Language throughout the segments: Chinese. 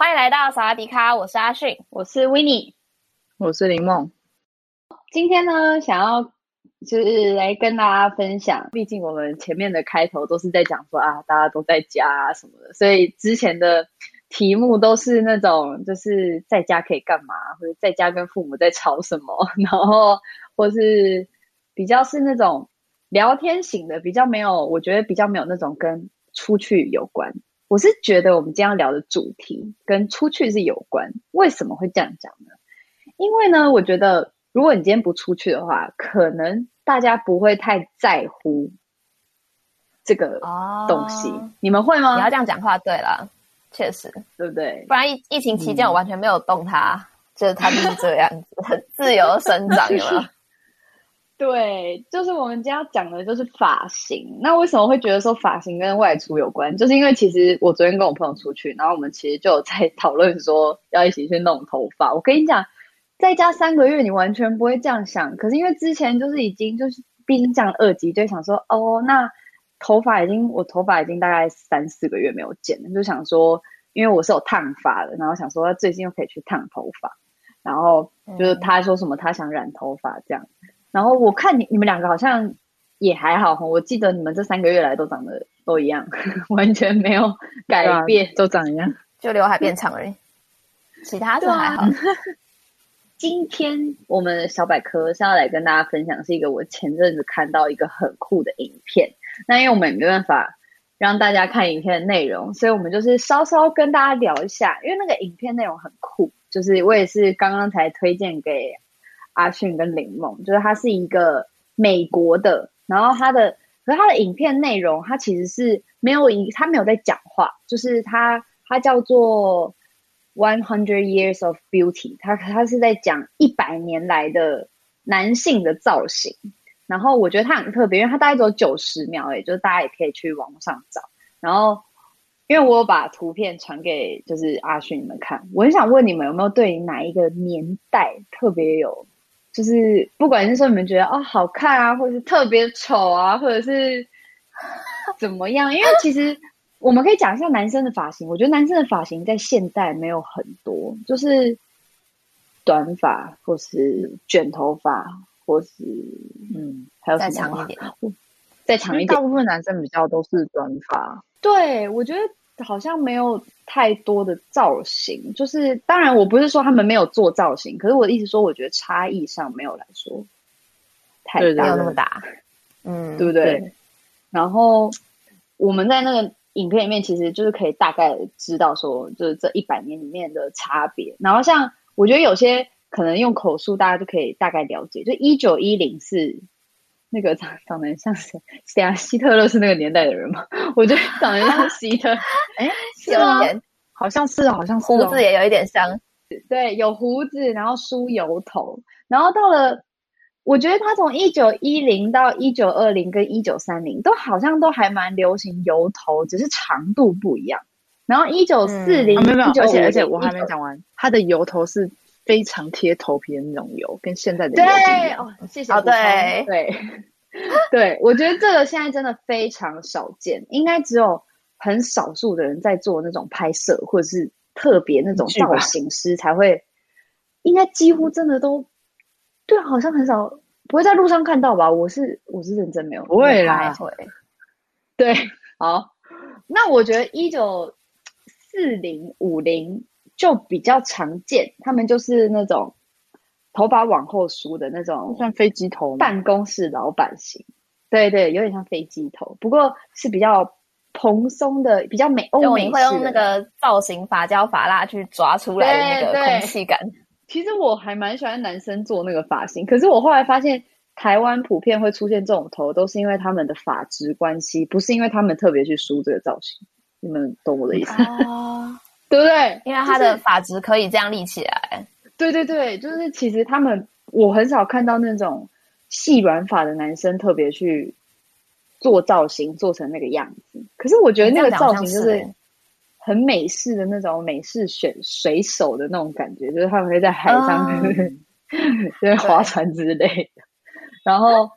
欢迎来到萨瓦迪卡，我是阿迅，我是 Winnie，我是林梦。今天呢，想要就是来跟大家分享，毕竟我们前面的开头都是在讲说啊，大家都在家啊什么的，所以之前的题目都是那种就是在家可以干嘛，或者在家跟父母在吵什么，然后或是比较是那种聊天型的，比较没有，我觉得比较没有那种跟出去有关。我是觉得我们今天要聊的主题跟出去是有关，为什么会这样讲呢？因为呢，我觉得如果你今天不出去的话，可能大家不会太在乎这个东西。哦、你们会吗？你要这样讲话，对了，确实，对不对？不然疫疫情期间我完全没有动它，嗯、就是它就是这样子，很自由的生长，有没有？对，就是我们今天要讲的就是发型。那为什么会觉得说发型跟外出有关？就是因为其实我昨天跟我朋友出去，然后我们其实就有在 讨论说要一起去弄头发。我跟你讲，在家三个月你完全不会这样想，可是因为之前就是已经就是毕竟降二级，就想说哦，那头发已经我头发已经大概三四个月没有剪了，就想说因为我是有烫发的，然后想说最近又可以去烫头发，然后就是他说什么他想染头发这样。然后我看你你们两个好像也还好，我记得你们这三个月来都长得都一样，完全没有改变，啊、都长一样，就刘海变长而已。其他都还好。啊、今天我们的小百科是要来跟大家分享，是一个我前阵子看到一个很酷的影片。那因为我们也没办法让大家看影片的内容，所以我们就是稍稍跟大家聊一下，因为那个影片内容很酷，就是我也是刚刚才推荐给。阿迅跟林梦，就是他是一个美国的，然后他的，可是他的影片内容，他其实是没有一，他没有在讲话，就是他他叫做 One Hundred Years of Beauty，他他是在讲一百年来的男性的造型，然后我觉得他很特别，因为他大概只有九十秒，诶，就是大家也可以去网上找，然后因为我有把图片传给就是阿迅你们看，我很想问你们有没有对哪一个年代特别有。就是不管是说你们觉得哦好看啊，或者是特别丑啊，或者是怎么样？因为其实我们可以讲一下男生的发型。我觉得男生的发型在现代没有很多，就是短发或是卷头发，或是嗯，还有再长一点，再长一点。大部分男生比较都是短发。对，我觉得。好像没有太多的造型，就是当然我不是说他们没有做造型，可是我的意思说，我觉得差异上没有来说太大，没有那么大，嗯，对不对？对。然后我们在那个影片里面，其实就是可以大概知道说，就是这一百年里面的差别。然后像我觉得有些可能用口述，大家就可以大概了解，就一九一零是。那个长长得像谁？谁啊？希特勒是那个年代的人吗？我觉得长得像希特，哎，有一点，好像是，好像是胡子也有一点像，对，有胡子，然后梳油头，然后到了，我觉得他从一九一零到一九二零跟一九三零都好像都还蛮流行油头，只是长度不一样。然后一九四零，没有没有，而且而且我还没讲完，他的油头是。非常贴头皮的那种油，跟现在的。对哦，谢谢。哦，对对对，我觉得这个现在真的非常少见，应该只有很少数的人在做那种拍摄，或者是特别那种造型师才会。应该几乎真的都对，好像很少不会在路上看到吧？我是我是认真没有，不会啦，会。对，好，那我觉得一九四零五零。就比较常见，他们就是那种头发往后梳的那种，像飞机头，办公室老板型。对对，有点像飞机头，不过是比较蓬松的，比较美欧美式。会用那个造型发胶发蜡去抓出来的那个空气感。其实我还蛮喜欢男生做那个发型，可是我后来发现台湾普遍会出现这种头，都是因为他们的发质关系，不是因为他们特别去梳这个造型。你们懂我的意思啊？对不对？因为他的发质可以这样立起来。对对对，就是其实他们，我很少看到那种细软发的男生特别去做造型，做成那个样子。可是我觉得那个造型就是很美式的那种美式选水手的那种感觉，就是他们会在海上 就是划船之类的。然后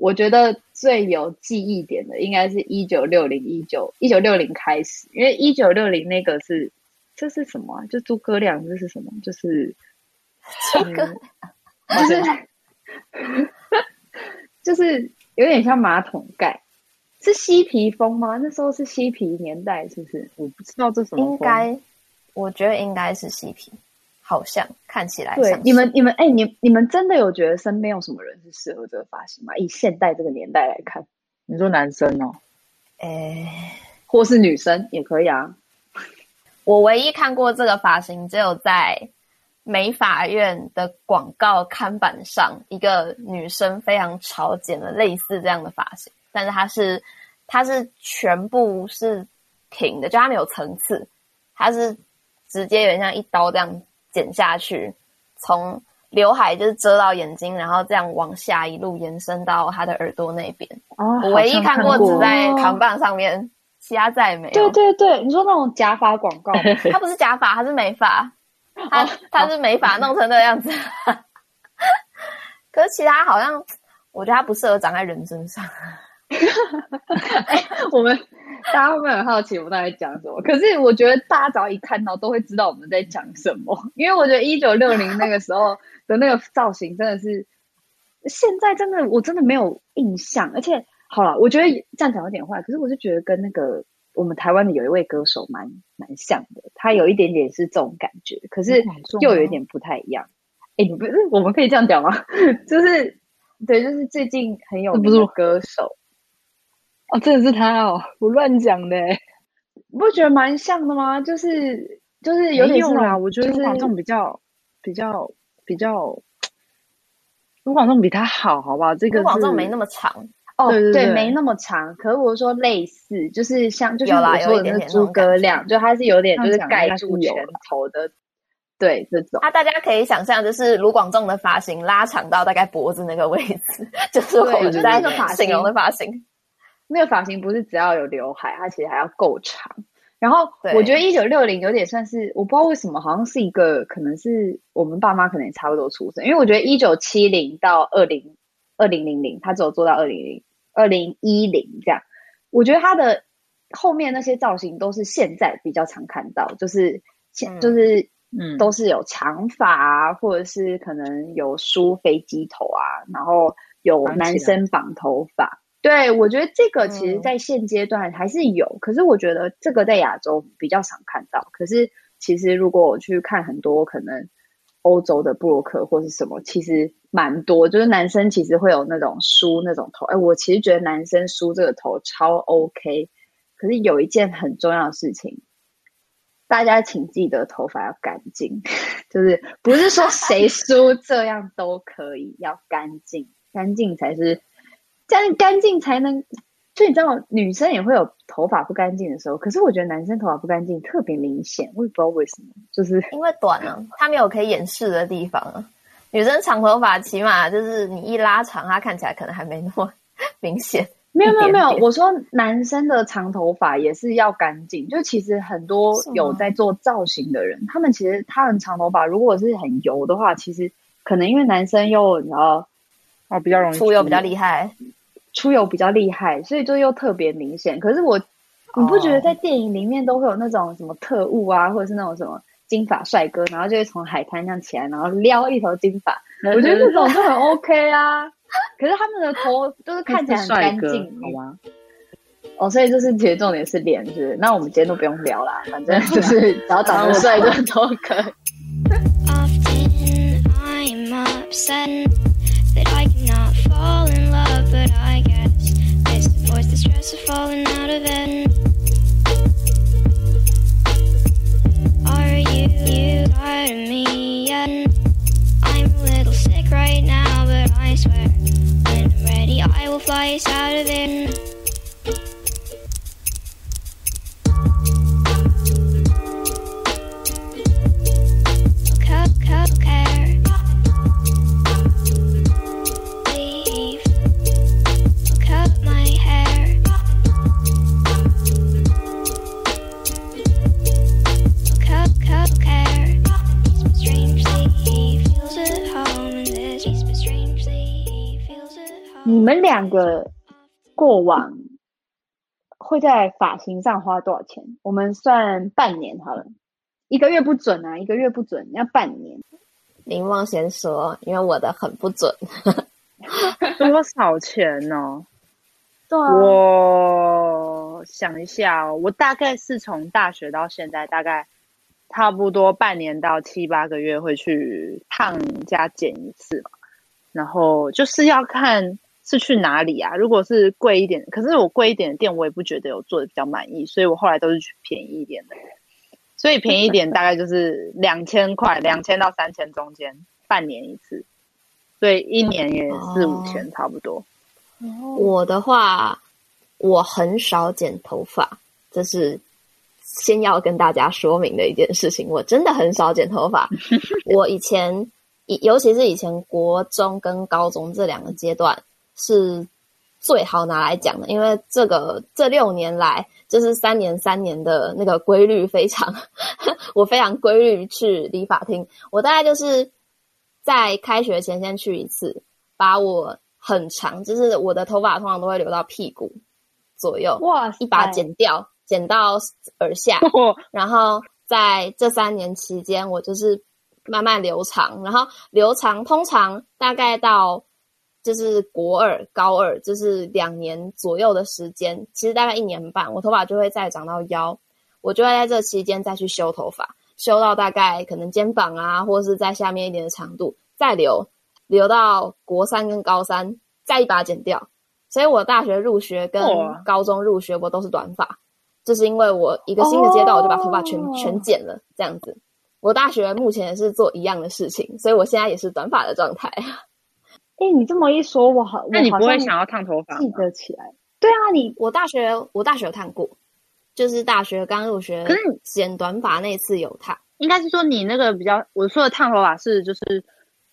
我觉得最有记忆点的，应该是一九六零一九一九六零开始，因为一九六零那个是这是什么啊？就诸葛亮，这是什么？就是诸葛亮，就是就是有点像马桶盖，是嬉皮风吗？那时候是嬉皮年代，是不是？我不知道这什么风，应该我觉得应该是嬉皮。好像看起来对你们，你们哎，你你们真的有觉得身边有什么人是适合这个发型吗？以现代这个年代来看，你说男生哦，哎，或是女生也可以啊。我唯一看过这个发型，只有在美法院的广告看板上，一个女生非常潮剪了类似这样的发型，但是它是它是全部是平的，就它没有层次，它是直接有点像一刀这样。剪下去，从刘海就是遮到眼睛，然后这样往下一路延伸到他的耳朵那边。哦，我唯一看过只在扛棒上面，哦、其他再也没有。对对对，你说那种假发广告，他不是假发，他是美发，他他是美发弄成那样子。哦、可是其他好像，我觉得他不适合长在人身上。欸、我们。大家会不会很好奇我们在讲什么？可是我觉得大家只要一看到，都会知道我们在讲什么。因为我觉得一九六零那个时候的那个造型真的是，现在真的我真的没有印象。而且好了，我觉得这样讲有点坏，可是我就觉得跟那个我们台湾的有一位歌手蛮蛮像的，他有一点点是这种感觉，可是又有一点不太一样。哎，你不是我们可以这样讲吗？就是对，就是最近很有名的歌手。哦，真的是他哦！我乱讲的，你不觉得蛮像的吗？就是就是有点用啦。我觉得卢广仲比较比较比较，卢广仲比他好，好不好？这个卢广仲没那么长哦，对，对，对，对，没那么长。可是我说类似，就是像就是我说的那诸葛亮，就他是有点就是盖住拳头的，对这种。啊，大家可以想象，就是卢广仲的发型拉长到大概脖子那个位置，就是我们在形容的发型。那个发型不是只要有刘海，它其实还要够长。然后我觉得一九六零有点算是，我不知道为什么，好像是一个可能是我们爸妈可能也差不多出生，因为我觉得一九七零到二零二零零零，他只有做到二零零二零一零这样。我觉得他的后面那些造型都是现在比较常看到，就是现、嗯、就是嗯都是有长发啊，或者是可能有梳飞机头啊，然后有男生绑头发。对，我觉得这个其实，在现阶段还是有，嗯，可是我觉得这个在亚洲比较常看到。可是其实如果我去看很多可能欧洲的部落客或是什么，其实蛮多，就是男生其实会有那种梳那种头。哎，我其实觉得男生梳这个头超 OK。可是有一件很重要的事情，大家请记得头发要干净，就是不是说谁梳这样都可以，要干净，干净才是。这样干净才能，就你知道，女生也会有头发不干净的时候。可是我觉得男生头发不干净特别明显，我也不知道为什么，就是因为短啊，他没有可以掩饰的地方啊。女生长头发起码就是你一拉长，它看起来可能还没那么明显。没有没有没有，我说男生的长头发也是要干净。就其实很多有在做造型的人，他们其实他们长头发如果是很油的话，其实可能因为男生又你知道哦比较容易出油比较厉害。出游比较厉害，所以就又特别明显。可是我，你不觉得在电影里面都会有那种什么特务啊，或者是那种什么金发帅哥，然后就会从海滩上起来，然后撩一头金发。我觉得这种就很 OK 啊。可是他们的头都是看起来很干净，好吗？哦，所以就是其实重点是脸，是不是？那我们今天都不用聊啦，反正 就是只要长得帅就都可以。but I guess this avoids the stress of falling out of it. Are you, you tired of me yet? I'm a little sick right now, but I swear when I'm ready, I will fly us out of it. Okay, okay, okay. 你们两个过往会在发型上花多少钱？我们算半年好了，一个月不准啊，一个月不准，要半年。林梦先说，因为我的很不准。多少钱呢？对啊，我想一下哦，我大概是从大学到现在，大概差不多半年到七八个月会去烫加剪一次嘛。然后就是要看是去哪里啊。如果是贵一点，可是我贵一点的店，我也不觉得有做的比较满意，所以我后来都是去便宜一点的。所以便宜一点大概就是两千块，两千到三千中间，半年一次，所以一年也四五千差不多。我的话，我很少剪头发，这是先要跟大家说明的一件事情。我真的很少剪头发。我以前，尤其是以前国中跟高中这两个阶段是最好拿来讲的，因为这个这六年来就是三年三年的那个规律非常，我非常规律去理发厅。我大概就是在开学前先去一次，把我。很长，就是我的头发通常都会留到屁股左右，哇，一把剪掉，剪到耳下，然后在这三年期间，我就是慢慢留长，然后留长，通常大概到就是国二、高二，就是两年左右的时间，其实大概一年半，我头发就会再长到腰，我就会在这期间再去修头发，修到大概可能肩膀啊，或是在下面一点的长度，再留。留到国三跟高三，再一把剪掉。所以我大学入学跟高中入学，我都是短发，就是因为我一个新的阶段，我就把头发全、oh. 全剪了，这样子。我大学目前也是做一样的事情，所以我现在也是短发的状态。哎、欸，你这么一说，我好，那你不会想要烫头发？记得起来。对啊，你我大学我大学有烫过，就是大学刚入学，可是剪短发那次有烫。应该是说你那个比较，我说的烫头发是就是。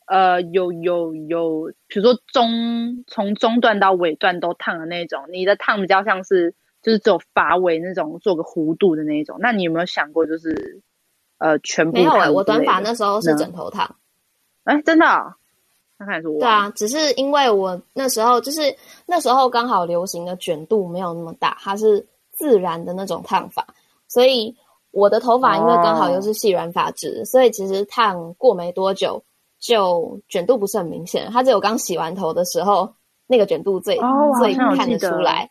呃，有有有，比如说中从中段到尾段都烫的那种，你的烫比较像是就是只有发尾那种，做个弧度的那种。那你有没有想过，就是呃全部？没有哎、欸，我短发那时候是枕头烫。哎、欸，真的、哦？对啊，只是因为我那时候就是那时候刚好流行的卷度没有那么大，它是自然的那种烫法，所以我的头发因为刚好又是细软发质，哦、所以其实烫过没多久。就卷度不是很明显，它只有刚洗完头的时候那个卷度最、哦、最看得出来，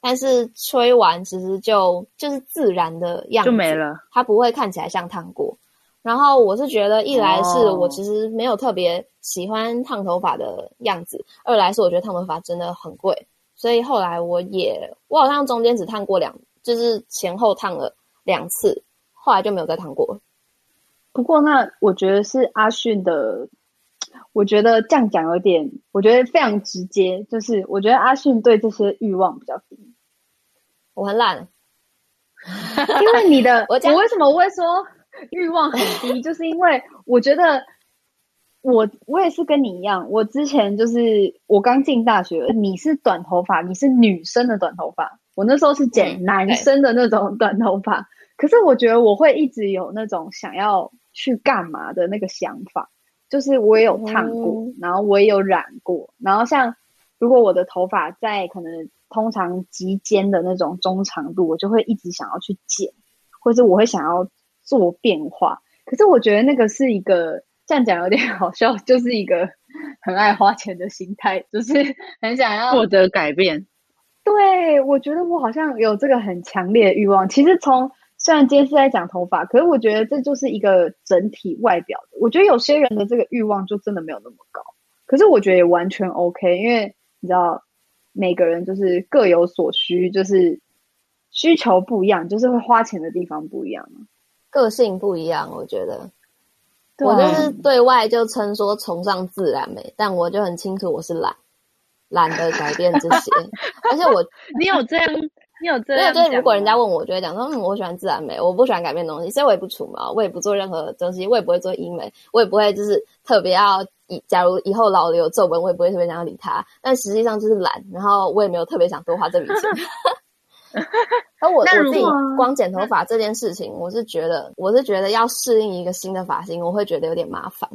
但是吹完其实就就是自然的样子，就没了，它不会看起来像烫过。然后我是觉得，一来是我其实没有特别喜欢烫头发的样子，哦、二来是我觉得烫头发真的很贵，所以后来我也我好像中间只烫过两，就是前后烫了两次，后来就没有再烫过。不过，那我觉得是阿迅的，我觉得这样讲有点，我觉得非常直接，就是我觉得阿迅对这些欲望比较低。我很懒，因为你的，我我为什么我会说欲望很低，就是因为我觉得我我也是跟你一样，我之前就是我刚进大学，你是短头发，你是女生的短头发，我那时候是剪男生的那种短头发，嗯、可是我觉得我会一直有那种想要。去干嘛的那个想法，就是我也有烫过，嗯、然后我也有染过，然后像如果我的头发在可能通常及肩的那种中长度，我就会一直想要去剪，或者我会想要做变化。可是我觉得那个是一个这样讲有点 好笑，就是一个很爱花钱的心态，就是很想要获得改变。对，我觉得我好像有这个很强烈的欲望。其实从虽然今天是在讲头发，可是我觉得这就是一个整体外表的。我觉得有些人的这个欲望就真的没有那么高，可是我觉得也完全 OK，因为你知道每个人就是各有所需，就是需求不一样，就是会花钱的地方不一样，个性不一样。我觉得，我就是对外就称说崇尚自然美，但我就很清楚我是懒，懒得改变这些。而且我，你有这样，你有这样，对，就是如果人家问我，我就会讲说，嗯，我喜欢自然美，我不喜欢改变东西，所以我也不除毛，我也不做任何东西，我也不会做医美，我也不会就是特别要以，假如以后老了有皱纹，我也不会特别想要理它。但实际上就是懒，然后我也没有特别想多花这笔钱。而我我自己光剪头发这件事情，我是觉得我是觉得要适应一个新的发型，我会觉得有点麻烦，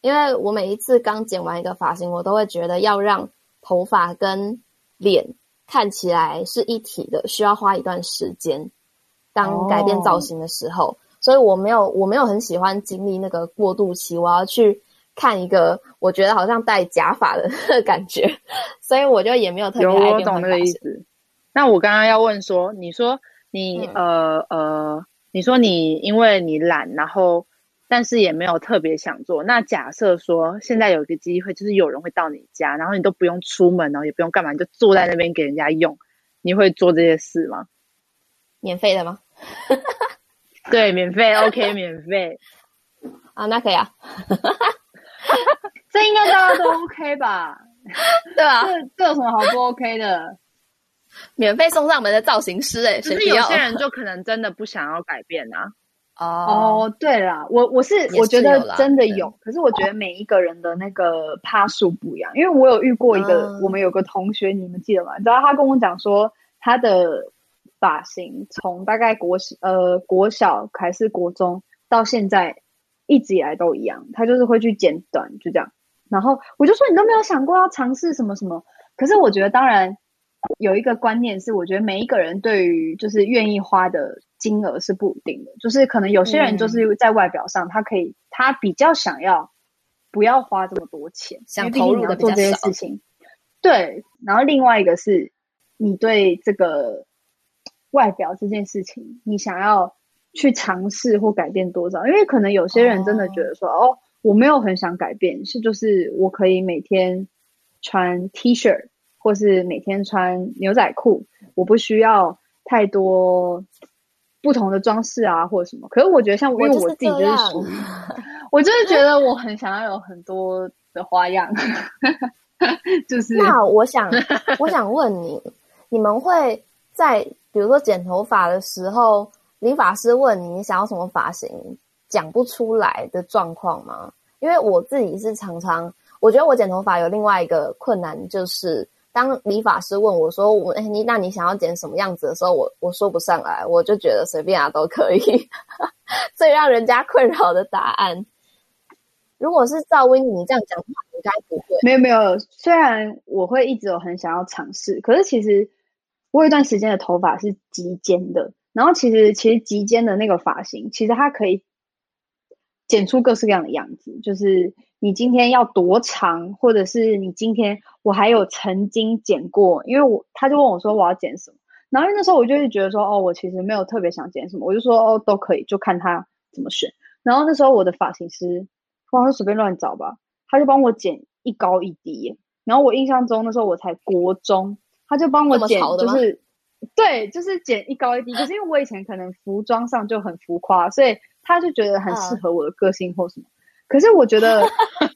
因为我每一次刚剪完一个发型，我都会觉得要让头发跟脸看起来是一体的，需要花一段时间。当改变造型的时候，哦、所以我没有我没有很喜欢经历那个过渡期，我要去看一个我觉得好像戴假发的 感觉，所以我就也没有特别爱变换发型。那我刚刚要问说，你说你、嗯、呃呃，你说你因为你懒，然后但是也没有特别想做。那假设说现在有一个机会，就是有人会到你家，然后你都不用出门哦，也不用干嘛，你就坐在那边给人家用，你会做这些事吗？免费的吗？对，免费，OK，免费 啊，那可以啊。这应该大家都 OK 吧？对啊，这这有什么好不 OK 的？免费送上门的造型师，哎，可是有些人就可能真的不想要改变啊。哦，哦，对啦，我我是我觉得真的有，可是我觉得每一个人的那个趴数不一样，因为我有遇过一个，嗯、我们有个同学，你们记得吗？你知道他跟我讲说，他的发型从大概国呃国小还是国中到现在一直以来都一样，他就是会去剪短，就这样。然后我就说，你都没有想过要尝试什么什么？可是我觉得当然。有一个观念是，我觉得每一个人对于就是愿意花的金额是不一定的，就是可能有些人就是在外表上，他可以他比较想要不要花这么多钱，想投入的做这些事情。对，然后另外一个是你对这个外表这件事情，你想要去尝试或改变多少？因为可能有些人真的觉得说，哦，哦，我没有很想改变，是就是我可以每天穿 T 恤。或是每天穿牛仔裤，我不需要太多不同的装饰啊，或者什么。可是我觉得，像因为我自己就是属于，我就是觉得我很想要有很多的花样。就是那我想，我想问你，你们会在比如说剪头发的时候，理发师问你你想要什么发型，讲不出来的状况吗？因为我自己是常常，我觉得我剪头发有另外一个困难就是。当理发师问我说：“我哎，你那你想要剪什么样子的时候，我我说不上来，我就觉得随便啊都可以。最让人家困扰的答案，如果是赵薇你这样讲话，应该不会。没有没有，虽然我会一直有很想要尝试，可是其实我有一段时间的头发是极尖的，然后其实其实极尖的那个发型，其实它可以剪出各式各样的样子，就是。你今天要多长，或者是你今天我还有曾经剪过，因为我他就问我说我要剪什么，然后那时候我就会觉得说哦，我其实没有特别想剪什么，我就说哦都可以，就看他怎么选。然后那时候我的发型师，哇，他随便乱找吧，他就帮我剪一高一低。然后我印象中那时候我才国中，他就帮我剪，就是对，就是剪一高一低。可是因为我以前可能服装上就很浮夸，所以他就觉得很适合我的个性或什么。可是我觉得，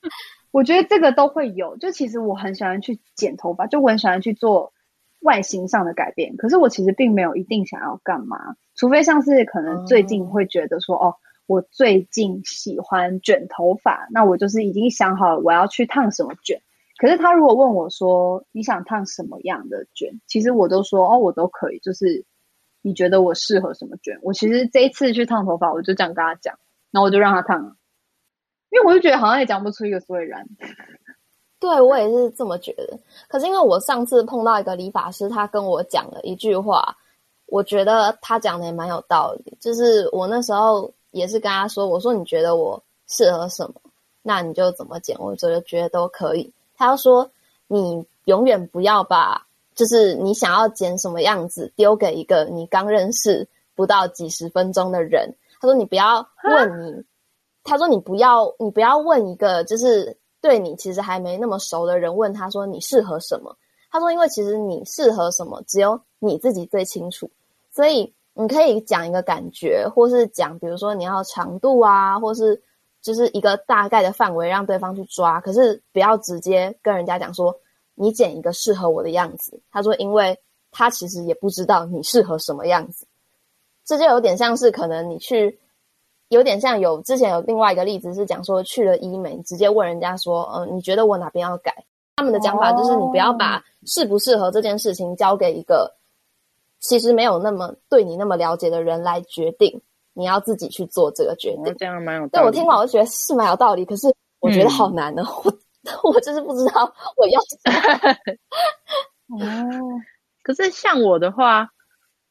我觉得这个都会有。就其实我很喜欢去剪头发，就我很喜欢去做外形上的改变。可是我其实并没有一定想要干嘛，除非像是可能最近会觉得说，哦，我最近喜欢卷头发，那我就是已经想好了我要去烫什么卷。可是他如果问我说你想烫什么样的卷，其实我都说哦，我都可以。就是你觉得我适合什么卷，我其实这一次去烫头发，我就这样跟他讲，然后我就让他烫了。因为我就觉得好像也讲不出一个所以然，对，我也是这么觉得。可是因为我上次碰到一个理发师，他跟我讲了一句话，我觉得他讲的也蛮有道理。就是我那时候也是跟他说：“我说你觉得我适合什么，那你就怎么剪，我觉得觉得都可以。”他说：“你永远不要把就是你想要剪什么样子丢给一个你刚认识不到几十分钟的人。”他说：“你不要问你。”他说：“你不要，你不要问一个就是对你其实还没那么熟的人，问他说你适合什么？他说，因为其实你适合什么，只有你自己最清楚。所以你可以讲一个感觉，或是讲，比如说你要长度啊，或是就是一个大概的范围让对方去抓，可是不要直接跟人家讲说你剪一个适合我的样子。他说，因为他其实也不知道你适合什么样子，这就有点像是可能你去，有点像有之前有另外一个例子是讲说去了医美，直接问人家说，嗯、呃，你觉得我哪边要改？他们的讲法就是你不要把适不适合这件事情交给一个其实没有那么对你那么了解的人来决定。你要自己去做这个决定，这样蛮有。对，我听完我就觉得是蛮有道理，可是我觉得好难哦，嗯、我 我就是不知道我要什么。哦，可是像我的话，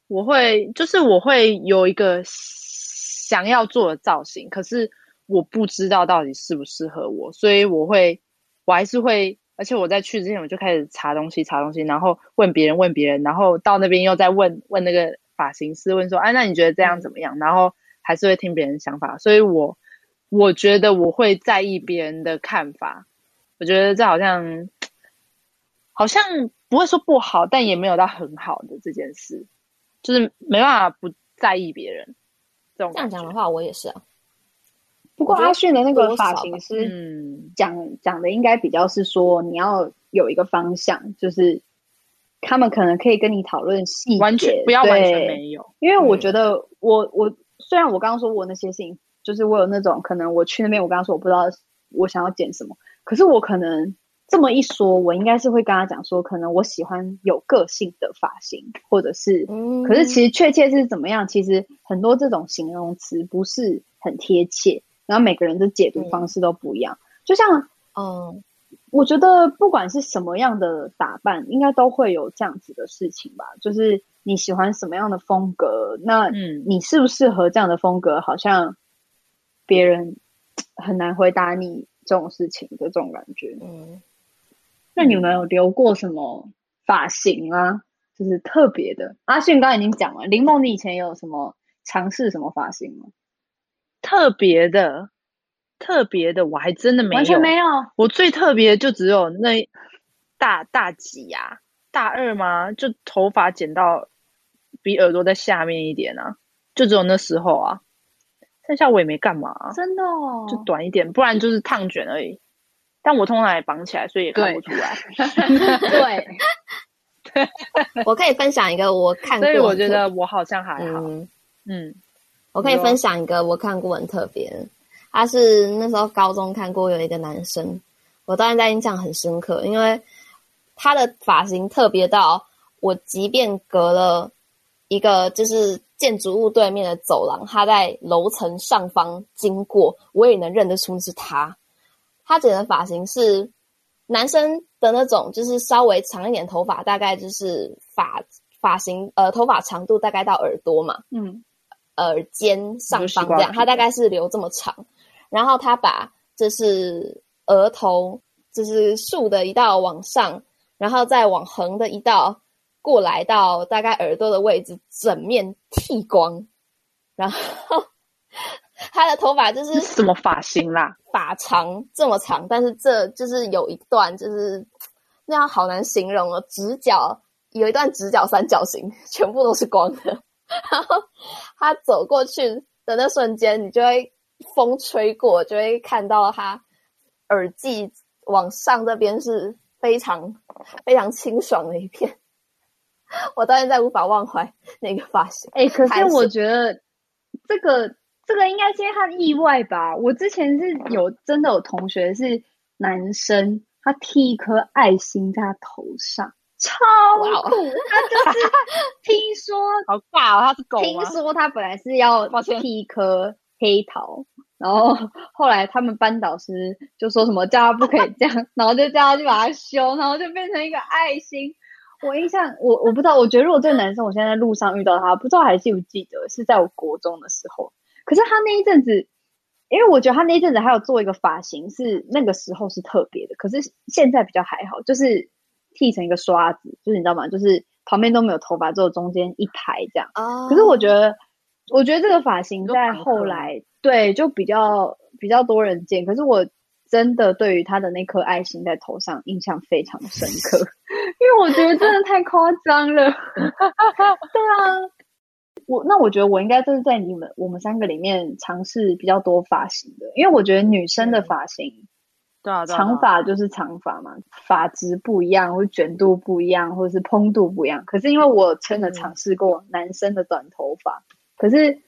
我会就是我会有一个想要做的造型，可是我不知道到底适不适合我，所以我会我还是会，而且我在去之前我就开始查东西，查东西，然后问别人，问别人，然后到那边又再问问那个。发型师问说：“哎，那你觉得这样怎么样？”然后还是会听别人想法，所以我我觉得我会在意别人的看法。我觉得这好像好像不会说不好，但也没有到很好的这件事，就是没办法不在意别人。这种这样讲的话，我也是啊。不过阿迅的那个发型师，嗯，讲讲的应该比较是说你要有一个方向，就是。他们可能可以跟你讨论细节，完全不要完全没有。因为我觉得我我虽然我刚刚说我那些事情，就是我有那种可能我去那边，我刚刚说我不知道我想要剪什么，可是我可能这么一说，我应该是会跟他讲说，可能我喜欢有个性的发型，或者是，嗯，可是其实确切是怎么样，其实很多这种形容词不是很贴切，然后每个人的解读方式都不一样，就像嗯。我觉得不管是什么样的打扮，应该都会有这样子的事情吧。就是你喜欢什么样的风格，那嗯，你适不适合这样的风格，好像别人很难回答你这种事情的这种感觉。嗯，那你们有留过什么发型啊？就是特别的。阿迅刚刚已经讲了，林梦，你以前有什么尝试什么发型吗？特别的。特别的我还真的没有，完全没有。我最特别就只有那大大几呀、啊，大二吗？就头发剪到比耳朵在下面一点啊，就只有那时候啊。剩下我也没干嘛，真的哦，就短一点，不然就是烫卷而已。但我通常也绑起来，所以也看不出来。对，对我可以分享一个我看过，所以我觉得我好像还好。嗯，嗯我可以分享一个我看过很特别。他是那时候高中看过有一个男生，我到现在印象很深刻，因为他的发型特别到我，即便隔了一个就是建筑物对面的走廊，他在楼层上方经过，我也能认得出是他。他剪的发型是男生的那种，就是稍微长一点头发，大概就是发发型呃头发长度大概到耳朵嘛，嗯，耳尖上方这样，他大概是留这么长。然后他把就是额头就是竖的一道往上，然后再往横的一道过来到大概耳朵的位置，整面剃光。然后他的头发就是什么发型啦？发长这么长，但是这就是有一段就是那样好难形容哦，直角有一段直角三角形，全部都是光的。然后他走过去的那瞬间，你就会。风吹过，就会看到他耳际往上这边是非常非常清爽的一片。我到现在无法忘怀那个发型。哎、欸，可是我觉得这个这个应该是因为他意外吧。我之前是有真的有同学是男生，他剃一颗爱心在他头上，超酷。他就是听说 好尬哦，他是狗？听说他本来是要剃一颗。黑桃，然后后来他们班导师就说什么叫他不可以这样，然后就叫他去把它修，然后就变成一个爱心。我印象我我不知道，我觉得如果这个男生我现在在路上遇到他，不知道还记不记得是在我国中的时候。可是他那一阵子，因为我觉得他那一阵子还有做一个发型是那个时候是特别的，可是现在比较还好，就是剃成一个刷子，就是你知道吗？就是旁边都没有头发，只有中间一排这样。哦。可是我觉得。我觉得这个发型在后来对就比较比较多人见，可是我真的对于他的那颗爱心在头上印象非常深刻，因为我觉得真的太夸张了。对啊，我那我觉得我应该就是在你们我们三个里面尝试比较多发型的，因为我觉得女生的发型，对啊，长发就是长发嘛，发质不一样，或者卷度不一样，或者是蓬度不一样。可是因为我真的尝试过男生的短头发，可是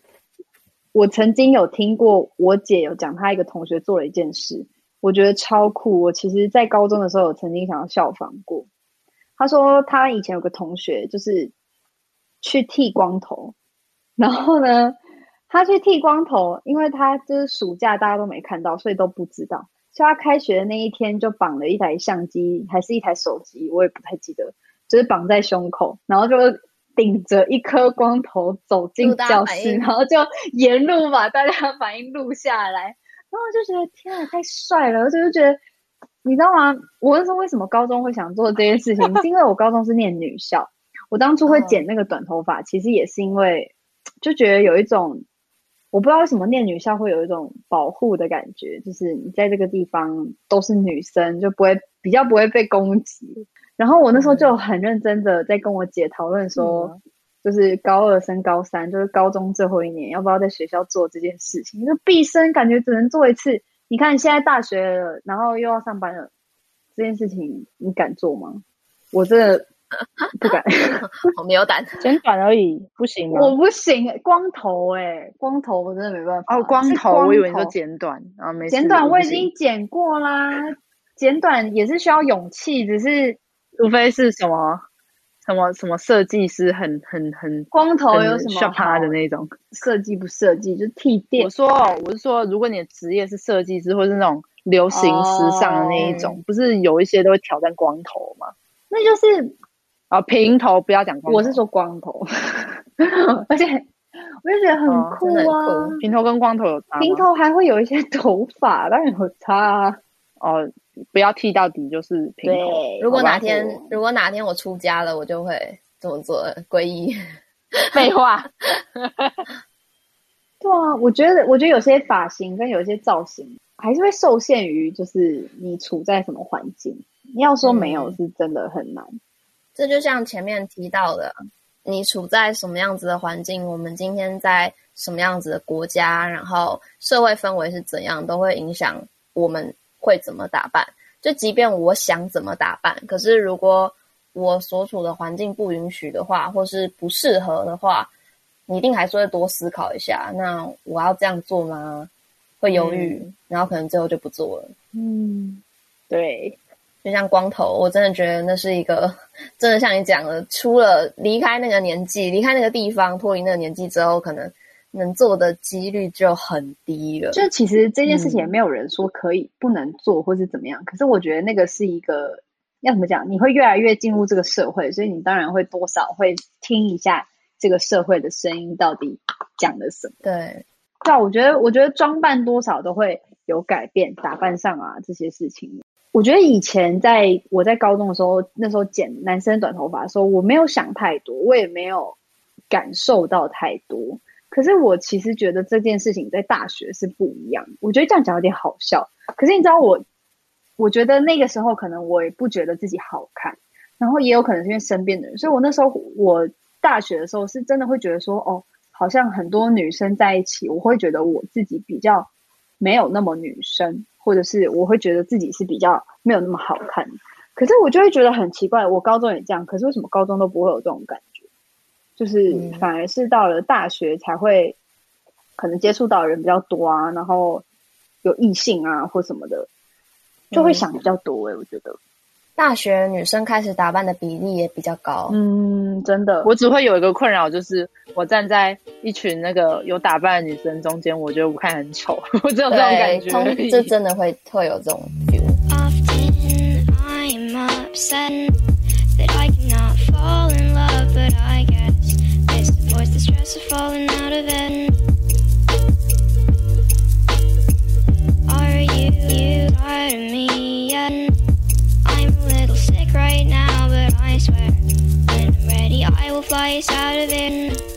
我曾经有听过我姐有讲，她一个同学做了一件事，我觉得超酷。我其实，在高中的时候，有曾经想要效仿过。他说，他以前有个同学就是去剃光头。然后呢，他去剃光头，因为他就是暑假大家都没看到，所以都不知道。所以他开学的那一天就绑了一台相机，还是一台手机，我也不太记得，就是绑在胸口，然后就顶着一颗光头走进教室，然后就沿路把大家的反应录下来。然后我就觉得天啊，太帅了！而且就觉得，你知道吗？我那时候为什么高中会想做这件事情，是因为我高中是念女校，我当初会剪那个短头发，其实也是因为。就觉得有一种，我不知道为什么念女校会有一种保护的感觉，就是你在这个地方都是女生，就不会比较不会被攻击。然后我那时候就很认真的在跟我姐讨论说，就是高二升高三，就是高中最后一年，要不要在学校做这件事情？就毕生感觉只能做一次。你看现在大学了，然后又要上班了，这件事情你敢做吗？我真的。不敢，我没有胆，剪短而已，不行吗？我不行，光头哎、欸，光头我真的没办法。哦，光头，光头我以为你说剪短啊，没剪短，我已经剪过啦。剪短也是需要勇气，只是除非是什么什么什么设计师很很很光头有什么吓趴的那种设计不设计就剃电。我说我是说，如果你的职业是设计师或是那种流行时尚的那一种，哦、不是有一些都会挑战光头吗？那就是。啊，平头不要讲光头，我是说光头，而且我就觉得很酷啊。哦、酷平头跟光头有差？平头还会有一些头发，当然有差啊。哦，不要剃到底就是平头。如果哪天如果哪天我出家了，我就会这么做 皈依。废话。对啊，我觉得我觉得有些发型跟有些造型还是会受限于，就是你处在什么环境。你要说没有，是真的很难。嗯这就像前面提到的，你处在什么样子的环境，我们今天在什么样子的国家，然后社会氛围是怎样，都会影响我们会怎么打扮。就即便我想怎么打扮，可是如果我所处的环境不允许的话，或是不适合的话，你一定还是会多思考一下。那我要这样做吗？会犹豫，嗯、然后可能最后就不做了。嗯，对。就像光头，我真的觉得那是一个，真的像你讲的，除了离开那个年纪、离开那个地方、脱离那个年纪之后，可能能做的几率就很低了。就其实这件事情也没有人说可以不能做，或是怎么样。嗯、可是我觉得那个是一个要怎么讲？你会越来越进入这个社会，所以你当然会多少会听一下这个社会的声音到底讲的什么。对，对啊，我觉得我觉得装扮多少都会有改变，打扮上啊这些事情。我觉得以前在我在高中的时候，那时候剪男生短头发的时候，我没有想太多，我也没有感受到太多。可是我其实觉得这件事情在大学是不一样。我觉得这样讲有点好笑。可是你知道我，我觉得那个时候可能我也不觉得自己好看，然后也有可能是因为身边的人，所以我那时候我大学的时候是真的会觉得说，哦，好像很多女生在一起，我会觉得我自己比较没有那么女生。或者是我会觉得自己是比较没有那么好看，可是我就会觉得很奇怪，我高中也这样，可是为什么高中都不会有这种感觉？就是反而是到了大学才会，可能接触到人比较多啊，然后有异性啊或什么的，就会想比较多哎。我觉得大学女生开始打扮的比例也比较高。嗯，真的。我只会有一个困扰，就是我站在一群那个有打扮的女生中间，我觉得我看很丑，我只有这种感觉。通，这真的会特有这种。love, but I guess this avoids the stress of falling out of it. Are you, you tired of me yet? I'm a little sick right now, but I swear when I'm ready, I will fly us out of it.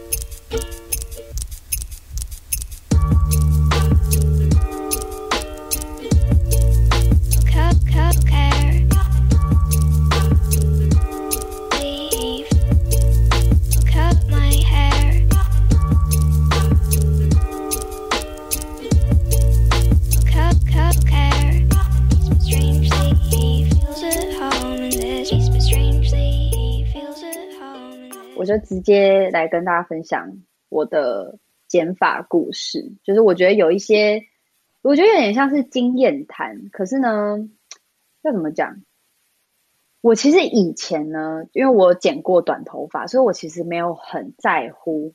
我就直接来跟大家分享我的剪发故事。就是我觉得有一些，我觉得有点像是经验谈。可是呢，要怎么讲？我其实以前呢，因为我剪过短头发，所以我其实没有很在乎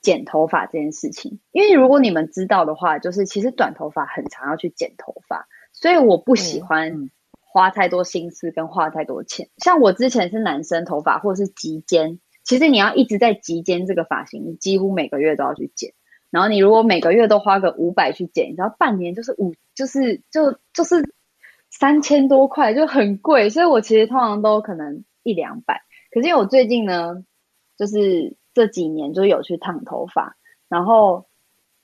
剪头发这件事情。因为如果你们知道的话，就是其实短头发很常要去剪头发，所以我不喜欢花太多心思跟花太多钱。像我之前是男生头发或者是及肩，其实你要一直在及肩这个发型，你几乎每个月都要去剪。然后你如果每个月都花个五百去剪，你知道半年就是五，就是就就是。三千多块就很贵，所以我其实通常都可能一两百。可是因为我最近呢，就是这几年就有去烫头发，然后